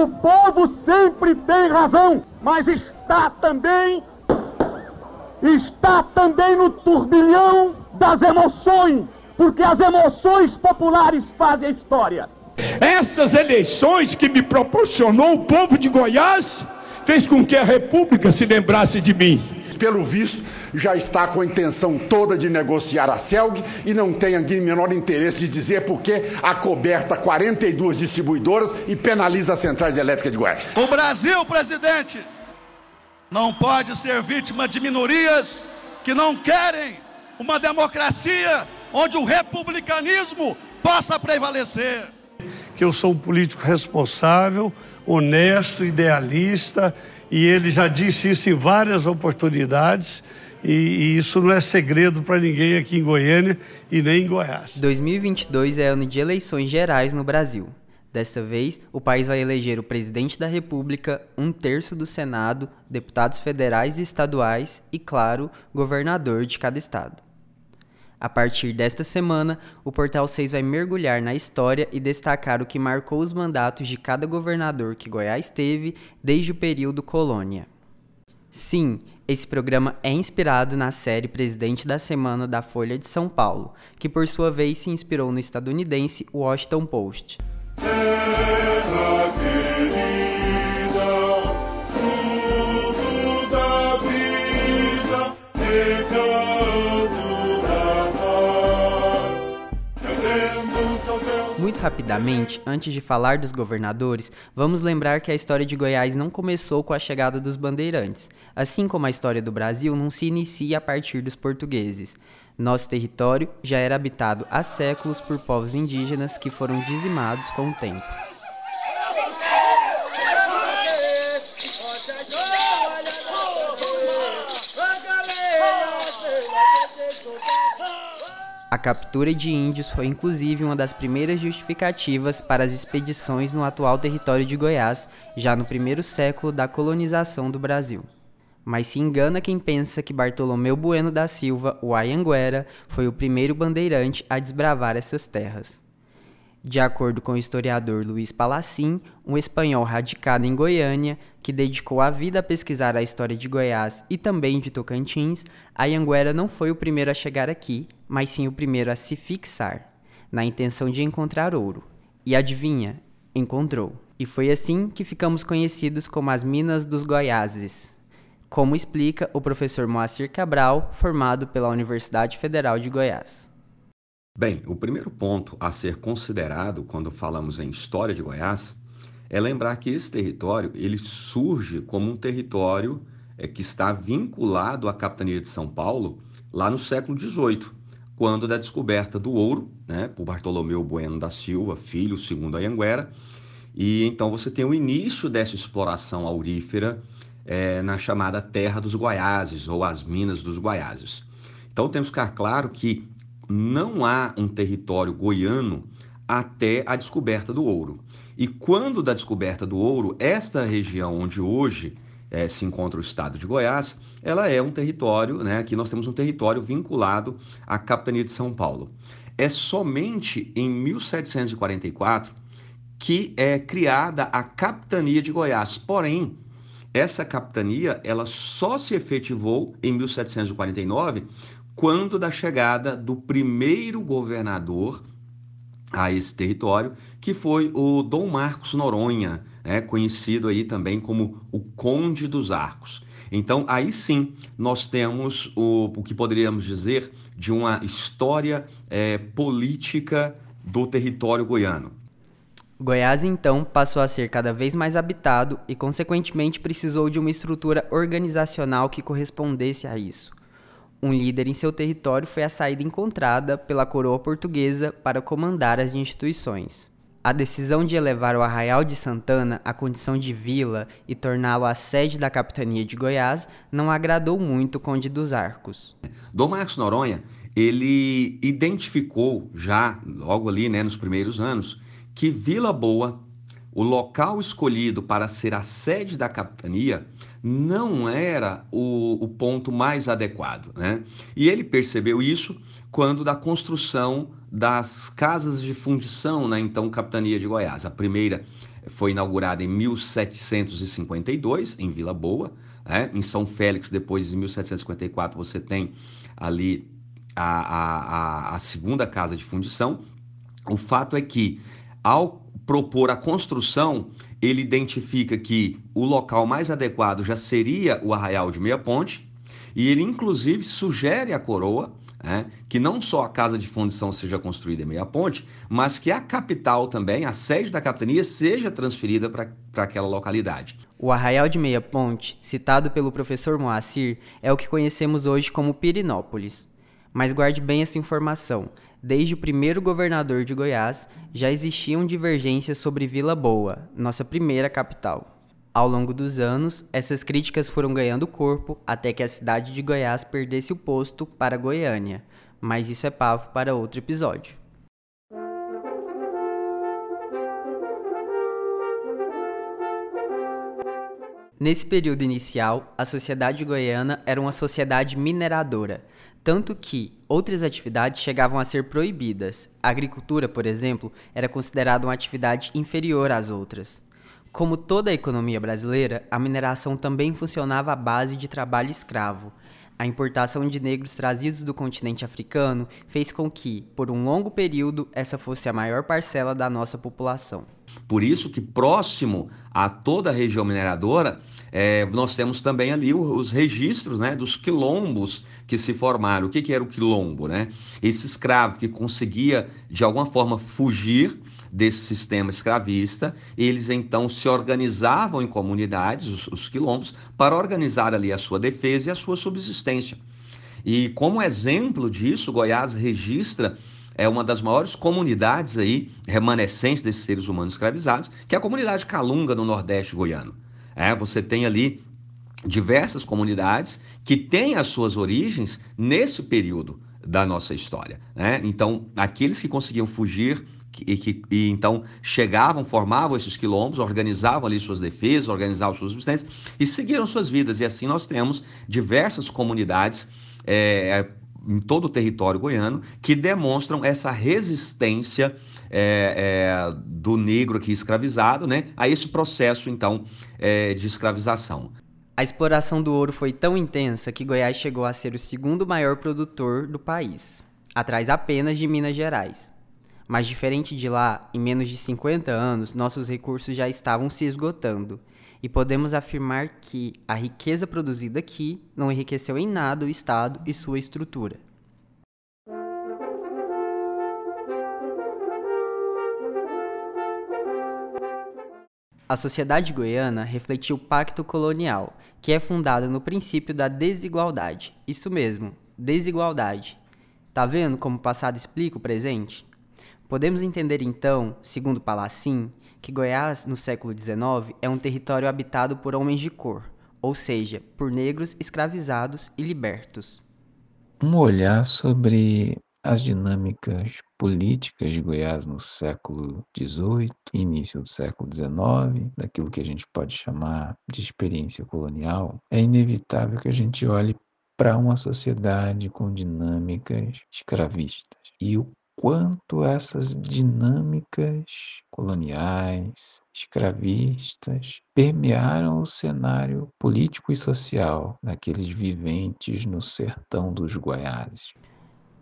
O povo sempre tem razão, mas está também está também no turbilhão das emoções, porque as emoções populares fazem a história. Essas eleições que me proporcionou o povo de Goiás fez com que a República se lembrasse de mim. Pelo visto, já está com a intenção toda de negociar a CELG e não tem aqui menor interesse de dizer por que acoberta 42 distribuidoras e penaliza as centrais elétricas de Goiás. O Brasil, presidente, não pode ser vítima de minorias que não querem uma democracia onde o republicanismo possa prevalecer. Que eu sou um político responsável, honesto, idealista, e ele já disse isso em várias oportunidades. E, e, isso não é segredo para ninguém aqui em Goiânia e nem em Goiás. 2022 é ano de eleições gerais no Brasil. Desta vez, o país vai eleger o presidente da República, um terço do Senado, deputados federais e estaduais e, claro, governador de cada estado. A partir desta semana, o Portal 6 vai mergulhar na história e destacar o que marcou os mandatos de cada governador que Goiás teve desde o período colônia. Sim, esse programa é inspirado na série Presidente da Semana da Folha de São Paulo, que por sua vez se inspirou no estadunidense Washington Post. Muito rapidamente, antes de falar dos governadores, vamos lembrar que a história de Goiás não começou com a chegada dos bandeirantes, assim como a história do Brasil não se inicia a partir dos portugueses. Nosso território já era habitado há séculos por povos indígenas que foram dizimados com o tempo. A captura de índios foi inclusive uma das primeiras justificativas para as expedições no atual território de Goiás, já no primeiro século da colonização do Brasil. Mas se engana quem pensa que Bartolomeu Bueno da Silva, o Ayanguera, foi o primeiro bandeirante a desbravar essas terras. De acordo com o historiador Luiz Palacim, um espanhol radicado em Goiânia, que dedicou a vida a pesquisar a história de Goiás e também de Tocantins, Ayanguera não foi o primeiro a chegar aqui, mas sim o primeiro a se fixar, na intenção de encontrar ouro. E adivinha? Encontrou. E foi assim que ficamos conhecidos como as Minas dos Goiáses como explica o professor Moacir Cabral, formado pela Universidade Federal de Goiás. Bem, o primeiro ponto a ser considerado quando falamos em história de Goiás é lembrar que esse território ele surge como um território é, que está vinculado à capitania de São Paulo lá no século XVIII, quando da descoberta do ouro, né, por Bartolomeu Bueno da Silva, filho segundo Anhanguera, e então você tem o início dessa exploração aurífera é, na chamada Terra dos Goiáses ou as Minas dos Goiáses. Então temos que ficar claro que não há um território goiano até a descoberta do ouro. E quando da descoberta do ouro, esta região onde hoje é, se encontra o estado de Goiás, ela é um território, né? Aqui nós temos um território vinculado à capitania de São Paulo. É somente em 1744 que é criada a capitania de Goiás. Porém, essa capitania ela só se efetivou em 1749, quando da chegada do primeiro governador a esse território, que foi o Dom Marcos Noronha, né, conhecido aí também como o Conde dos Arcos. Então, aí sim, nós temos o, o que poderíamos dizer de uma história é, política do território goiano. Goiás então passou a ser cada vez mais habitado e, consequentemente, precisou de uma estrutura organizacional que correspondesse a isso. Um líder em seu território foi a saída encontrada pela coroa portuguesa para comandar as instituições. A decisão de elevar o Arraial de Santana à condição de vila e torná-lo a sede da capitania de Goiás não agradou muito o Conde dos Arcos. Dom Marcos Noronha, ele identificou já logo ali, né, nos primeiros anos, que Vila Boa o local escolhido para ser a sede da capitania não era o, o, ponto mais adequado. Né? E ele percebeu isso quando da construção das casas de fundição na então capitania de Goiás. A primeira foi inaugurada em 1752, em Vila Boa. Né? Em São Félix, depois, em 1754, você tem ali a, a, a, a segunda casa de fundição. O fato é que, ao propor a construção, ele identifica que o local mais adequado já seria o Arraial de Meia Ponte, e ele inclusive sugere à coroa né, que não só a casa de fundição seja construída em Meia Ponte, mas que a capital também, a sede da capitania, seja transferida para aquela localidade. O Arraial de Meia Ponte, citado pelo professor Moacir, é o que conhecemos hoje como Pirinópolis. Mas guarde bem essa informação. Desde o primeiro governador de Goiás, já existiam divergências sobre Vila Boa, nossa primeira capital. Ao longo dos anos, essas críticas foram ganhando corpo até que a cidade de Goiás perdesse o posto para Goiânia, mas isso é papo para outro episódio. Nesse período inicial, a sociedade goiana era uma sociedade mineradora, tanto que outras atividades chegavam a ser proibidas. A agricultura, por exemplo, era considerada uma atividade inferior às outras. Como toda a economia brasileira, a mineração também funcionava à base de trabalho escravo. A importação de negros trazidos do continente africano fez com que, por um longo período, essa fosse a maior parcela da nossa população. Por isso que próximo a toda a região mineradora, é, nós temos também ali os registros né, dos quilombos que se formaram. O que, que era o quilombo? Né? Esse escravo que conseguia, de alguma forma, fugir desse sistema escravista, eles então se organizavam em comunidades, os, os quilombos, para organizar ali a sua defesa e a sua subsistência. E como exemplo disso, Goiás registra é uma das maiores comunidades aí remanescentes desses seres humanos escravizados, que é a comunidade Calunga no Nordeste goiano. É, você tem ali diversas comunidades que têm as suas origens nesse período da nossa história. Né? Então, aqueles que conseguiam fugir e que e, então chegavam, formavam esses quilombos, organizavam ali suas defesas, organizavam suas subsistências e seguiram suas vidas. E assim nós temos diversas comunidades é, em todo o território goiano que demonstram essa resistência é, é, do negro aqui escravizado né, a esse processo, então, é, de escravização. A exploração do ouro foi tão intensa que Goiás chegou a ser o segundo maior produtor do país, atrás apenas de Minas Gerais. Mas diferente de lá, em menos de 50 anos, nossos recursos já estavam se esgotando e podemos afirmar que a riqueza produzida aqui não enriqueceu em nada o Estado e sua estrutura. A sociedade goiana refletiu o pacto colonial, que é fundado no princípio da desigualdade. Isso mesmo, desigualdade. Tá vendo como o passado explica o presente? Podemos entender então, segundo Palacim, que Goiás, no século XIX, é um território habitado por homens de cor, ou seja, por negros escravizados e libertos. Um olhar sobre as dinâmicas políticas de Goiás no século XVIII, início do século XIX, daquilo que a gente pode chamar de experiência colonial, é inevitável que a gente olhe para uma sociedade com dinâmicas escravistas e o quanto essas dinâmicas coloniais, escravistas, permearam o cenário político e social daqueles viventes no sertão dos Goiás.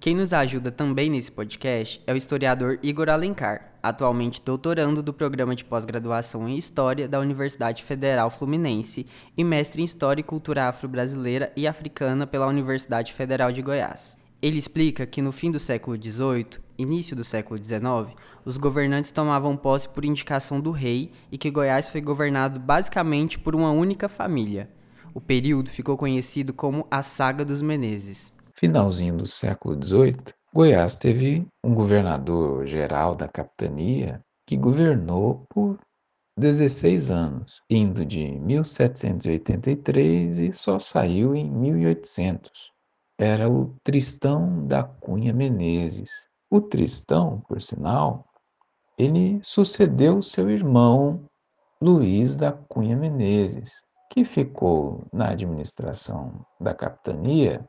Quem nos ajuda também nesse podcast é o historiador Igor Alencar, atualmente doutorando do programa de pós-graduação em História da Universidade Federal Fluminense e mestre em História e Cultura Afro-Brasileira e Africana pela Universidade Federal de Goiás. Ele explica que no fim do século XVIII, início do século XIX, os governantes tomavam posse por indicação do rei e que Goiás foi governado basicamente por uma única família. O período ficou conhecido como a Saga dos Menezes. Finalzinho do século XVIII, Goiás teve um governador geral da capitania que governou por 16 anos, indo de 1783 e só saiu em 1800 era o Tristão da Cunha Menezes. O Tristão, por sinal, ele sucedeu seu irmão Luiz da Cunha Menezes, que ficou na administração da capitania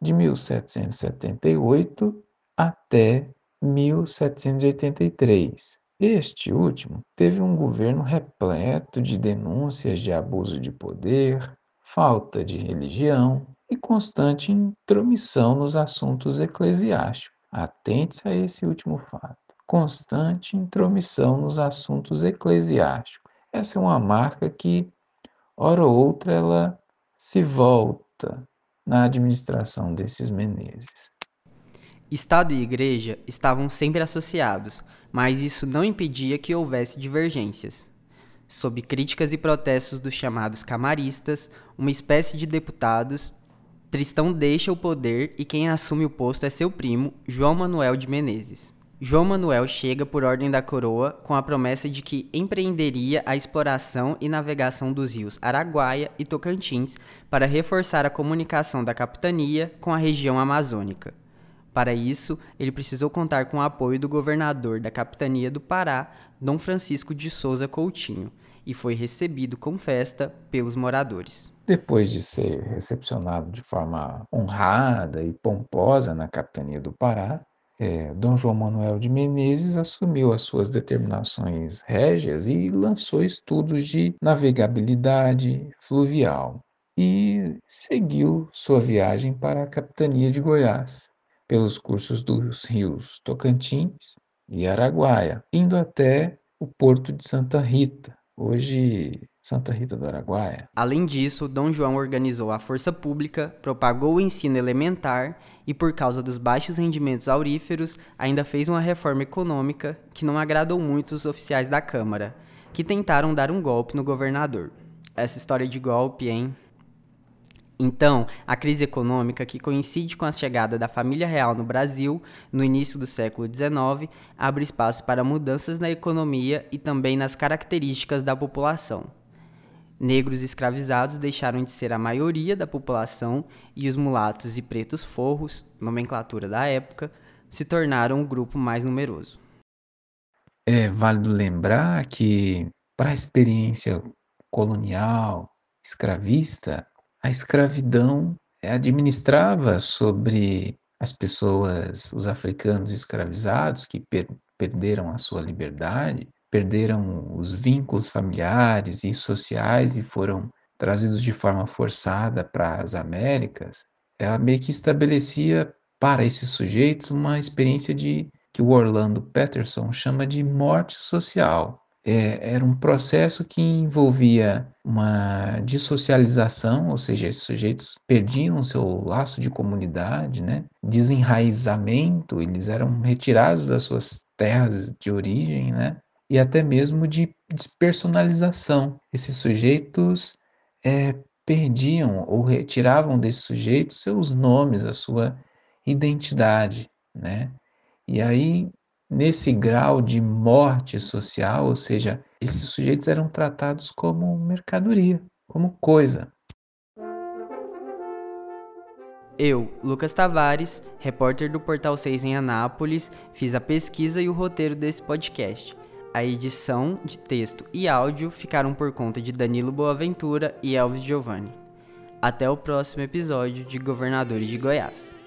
de 1778 até 1783. Este último teve um governo repleto de denúncias de abuso de poder, falta de religião e constante intromissão nos assuntos eclesiásticos. Atente-se a esse último fato. Constante intromissão nos assuntos eclesiásticos. Essa é uma marca que, hora ou outra, ela se volta na administração desses Menezes. Estado e Igreja estavam sempre associados, mas isso não impedia que houvesse divergências. Sob críticas e protestos dos chamados camaristas, uma espécie de deputados, Tristão deixa o poder e quem assume o posto é seu primo, João Manuel de Menezes. João Manuel chega por ordem da coroa com a promessa de que empreenderia a exploração e navegação dos rios Araguaia e Tocantins para reforçar a comunicação da capitania com a região amazônica. Para isso, ele precisou contar com o apoio do governador da capitania do Pará, Dom Francisco de Souza Coutinho, e foi recebido com festa pelos moradores. Depois de ser recepcionado de forma honrada e pomposa na capitania do Pará, é, Dom João Manuel de Menezes assumiu as suas determinações régias e lançou estudos de navegabilidade fluvial e seguiu sua viagem para a capitania de Goiás pelos cursos dos rios Tocantins e Araguaia, indo até o porto de Santa Rita, hoje Santa Rita do Araguaia. Além disso, Dom João organizou a força pública, propagou o ensino elementar e, por causa dos baixos rendimentos auríferos, ainda fez uma reforma econômica que não agradou muito os oficiais da Câmara, que tentaram dar um golpe no governador. Essa história de golpe, hein? Então, a crise econômica, que coincide com a chegada da família real no Brasil no início do século XIX, abre espaço para mudanças na economia e também nas características da população. Negros escravizados deixaram de ser a maioria da população e os mulatos e pretos forros, nomenclatura da época, se tornaram o grupo mais numeroso. É válido lembrar que, para a experiência colonial, escravista, a escravidão administrava sobre as pessoas, os africanos escravizados que per perderam a sua liberdade, perderam os vínculos familiares e sociais e foram trazidos de forma forçada para as Américas, ela meio que estabelecia para esses sujeitos uma experiência de que o Orlando Patterson chama de morte social é, era um processo que envolvia uma dissocialização, ou seja, esses sujeitos perdiam seu laço de comunidade, né? desenraizamento, eles eram retirados das suas terras de origem, né? e até mesmo de despersonalização. Esses sujeitos é, perdiam ou retiravam desses sujeitos seus nomes, a sua identidade, né? E aí nesse grau de morte social, ou seja, esses sujeitos eram tratados como mercadoria, como coisa. Eu, Lucas Tavares, repórter do Portal 6 em Anápolis, fiz a pesquisa e o roteiro desse podcast. A edição de texto e áudio ficaram por conta de Danilo Boaventura e Elvis Giovanni. Até o próximo episódio de Governadores de Goiás.